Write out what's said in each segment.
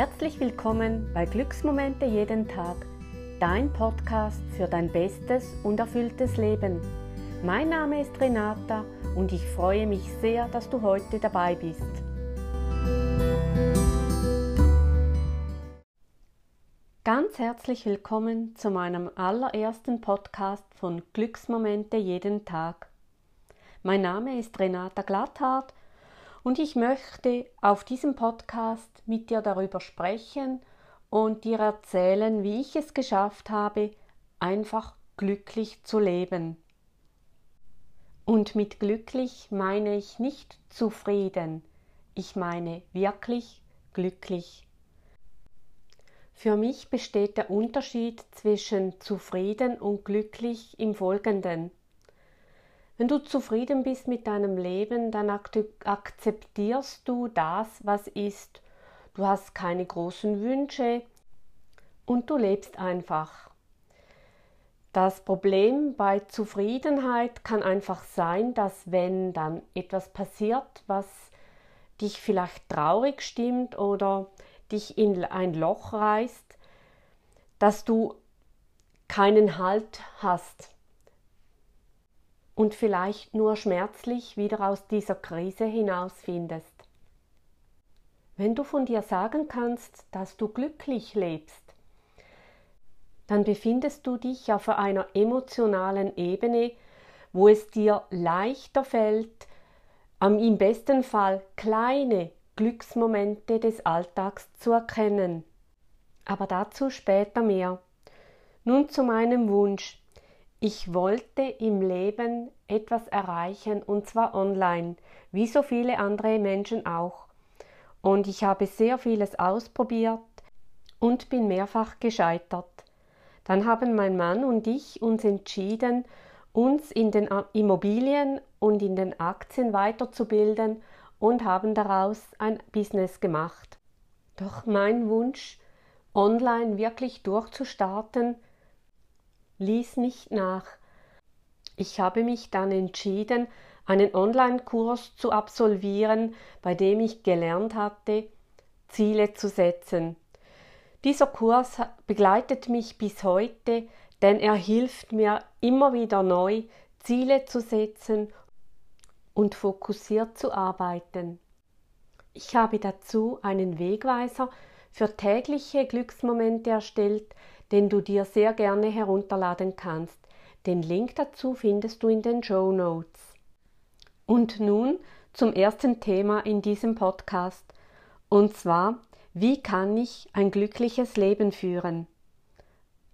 Herzlich willkommen bei Glücksmomente jeden Tag, dein Podcast für dein bestes und erfülltes Leben. Mein Name ist Renata und ich freue mich sehr, dass du heute dabei bist. Ganz herzlich willkommen zu meinem allerersten Podcast von Glücksmomente jeden Tag. Mein Name ist Renata Glatthardt und ich möchte auf diesem Podcast mit dir darüber sprechen und dir erzählen, wie ich es geschafft habe, einfach glücklich zu leben. Und mit glücklich meine ich nicht zufrieden, ich meine wirklich glücklich. Für mich besteht der Unterschied zwischen zufrieden und glücklich im Folgenden. Wenn du zufrieden bist mit deinem Leben, dann akzeptierst du das, was ist. Du hast keine großen Wünsche und du lebst einfach. Das Problem bei Zufriedenheit kann einfach sein, dass wenn dann etwas passiert, was dich vielleicht traurig stimmt oder dich in ein Loch reißt, dass du keinen Halt hast und vielleicht nur schmerzlich wieder aus dieser Krise hinausfindest. Wenn du von dir sagen kannst, dass du glücklich lebst, dann befindest du dich auf einer emotionalen Ebene, wo es dir leichter fällt, im besten Fall kleine Glücksmomente des Alltags zu erkennen. Aber dazu später mehr. Nun zu meinem Wunsch, ich wollte im Leben etwas erreichen und zwar online, wie so viele andere Menschen auch. Und ich habe sehr vieles ausprobiert und bin mehrfach gescheitert. Dann haben mein Mann und ich uns entschieden, uns in den Immobilien und in den Aktien weiterzubilden und haben daraus ein Business gemacht. Doch mein Wunsch, online wirklich durchzustarten, ließ nicht nach. Ich habe mich dann entschieden, einen Online-Kurs zu absolvieren, bei dem ich gelernt hatte, Ziele zu setzen. Dieser Kurs begleitet mich bis heute, denn er hilft mir immer wieder neu, Ziele zu setzen und fokussiert zu arbeiten. Ich habe dazu einen Wegweiser für tägliche Glücksmomente erstellt, den du dir sehr gerne herunterladen kannst. Den Link dazu findest du in den Show Notes. Und nun zum ersten Thema in diesem Podcast, und zwar, wie kann ich ein glückliches Leben führen?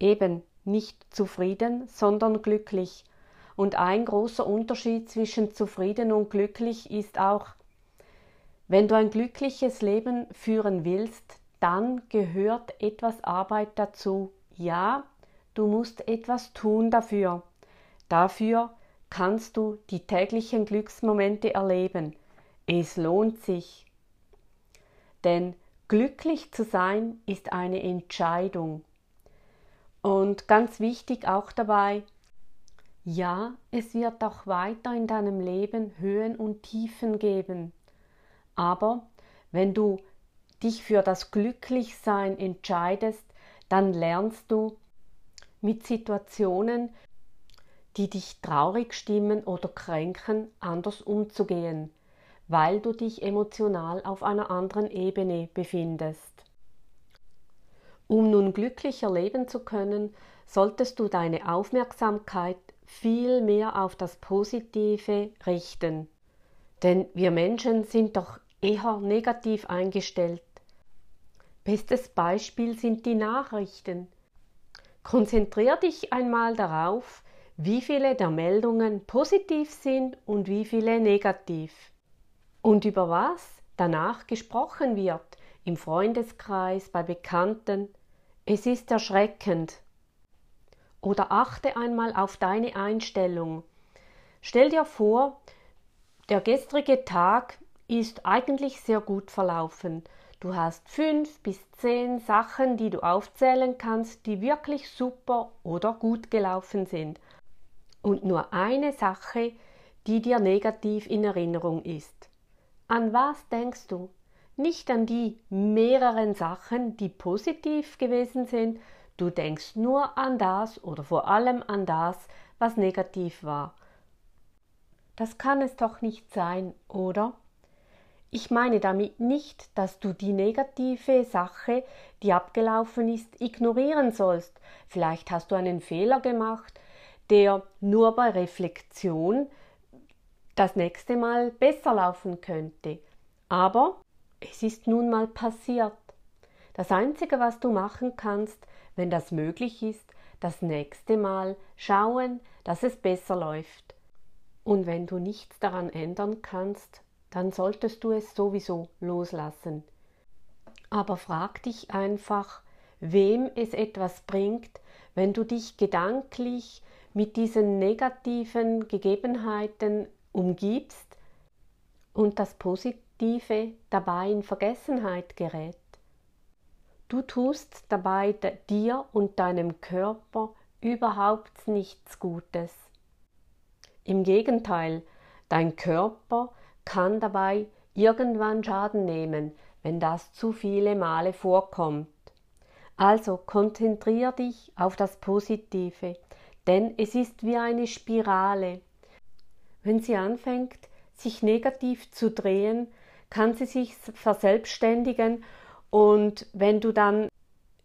Eben nicht zufrieden, sondern glücklich. Und ein großer Unterschied zwischen zufrieden und glücklich ist auch, wenn du ein glückliches Leben führen willst, dann gehört etwas Arbeit dazu. Ja, du musst etwas tun dafür. Dafür kannst du die täglichen Glücksmomente erleben. Es lohnt sich. Denn glücklich zu sein ist eine Entscheidung. Und ganz wichtig auch dabei, ja, es wird auch weiter in deinem Leben Höhen und Tiefen geben. Aber wenn du dich für das Glücklichsein entscheidest, dann lernst du mit Situationen, die dich traurig stimmen oder kränken, anders umzugehen, weil du dich emotional auf einer anderen Ebene befindest. Um nun glücklicher leben zu können, solltest du deine Aufmerksamkeit viel mehr auf das Positive richten. Denn wir Menschen sind doch eher negativ eingestellt. Bestes Beispiel sind die Nachrichten. Konzentrier dich einmal darauf, wie viele der Meldungen positiv sind und wie viele negativ. Und über was danach gesprochen wird, im Freundeskreis, bei Bekannten. Es ist erschreckend. Oder achte einmal auf deine Einstellung. Stell dir vor, der gestrige Tag ist eigentlich sehr gut verlaufen. Du hast fünf bis zehn Sachen, die du aufzählen kannst, die wirklich super oder gut gelaufen sind. Und nur eine Sache, die dir negativ in Erinnerung ist. An was denkst du? nicht an die mehreren Sachen, die positiv gewesen sind, du denkst nur an das oder vor allem an das, was negativ war. Das kann es doch nicht sein, oder? Ich meine damit nicht, dass du die negative Sache, die abgelaufen ist, ignorieren sollst. Vielleicht hast du einen Fehler gemacht, der nur bei Reflexion das nächste Mal besser laufen könnte. Aber es ist nun mal passiert. Das Einzige, was du machen kannst, wenn das möglich ist, das nächste Mal schauen, dass es besser läuft. Und wenn du nichts daran ändern kannst, dann solltest du es sowieso loslassen. Aber frag dich einfach, wem es etwas bringt, wenn du dich gedanklich mit diesen negativen Gegebenheiten umgibst und das Positive dabei in Vergessenheit gerät. Du tust dabei dir und deinem Körper überhaupt nichts Gutes. Im Gegenteil, dein Körper kann dabei irgendwann Schaden nehmen, wenn das zu viele Male vorkommt. Also konzentrier dich auf das Positive, denn es ist wie eine Spirale. Wenn sie anfängt, sich negativ zu drehen, kann sie sich verselbstständigen und wenn du dann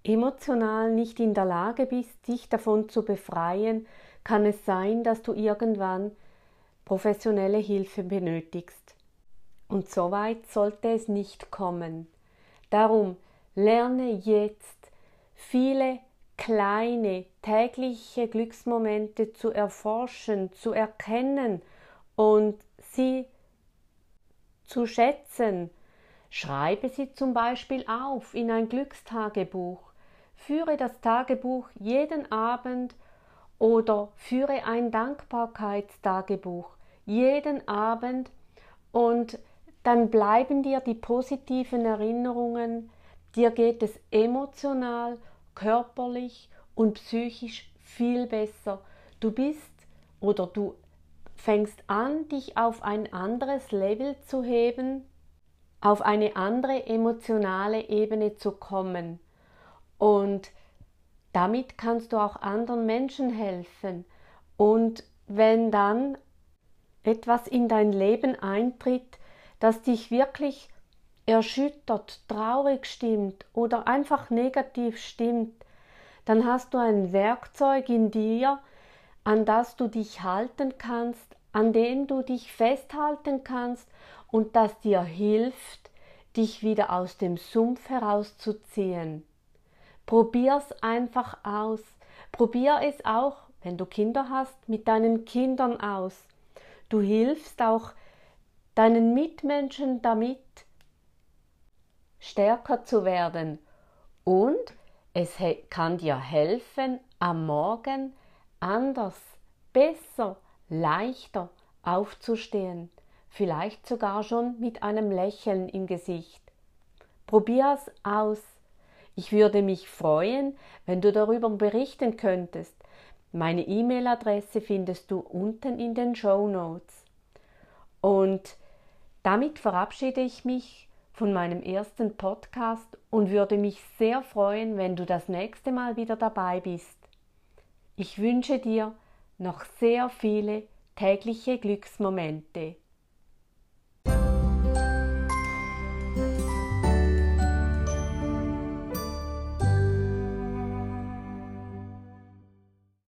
emotional nicht in der Lage bist, dich davon zu befreien, kann es sein, dass du irgendwann professionelle Hilfe benötigst. Und so weit sollte es nicht kommen. Darum lerne jetzt viele kleine tägliche Glücksmomente zu erforschen, zu erkennen und sie zu schätzen. Schreibe sie zum Beispiel auf in ein Glückstagebuch. Führe das Tagebuch jeden Abend oder führe ein Dankbarkeitstagebuch jeden Abend und dann bleiben dir die positiven Erinnerungen, dir geht es emotional, körperlich und psychisch viel besser. Du bist oder du fängst an, dich auf ein anderes Level zu heben, auf eine andere emotionale Ebene zu kommen. Und damit kannst du auch anderen Menschen helfen. Und wenn dann etwas in dein Leben eintritt, das dich wirklich erschüttert, traurig stimmt oder einfach negativ stimmt, dann hast du ein Werkzeug in dir, an das du dich halten kannst, an dem du dich festhalten kannst und das dir hilft, dich wieder aus dem Sumpf herauszuziehen. Probier's einfach aus. Probier es auch, wenn du Kinder hast, mit deinen Kindern aus. Du hilfst auch deinen Mitmenschen damit, stärker zu werden. Und es kann dir helfen, am Morgen anders, besser, leichter aufzustehen. Vielleicht sogar schon mit einem Lächeln im Gesicht. Probier's aus. Ich würde mich freuen, wenn du darüber berichten könntest. Meine E-Mail-Adresse findest du unten in den Show Notes. Und damit verabschiede ich mich von meinem ersten Podcast und würde mich sehr freuen, wenn du das nächste Mal wieder dabei bist. Ich wünsche dir noch sehr viele tägliche Glücksmomente.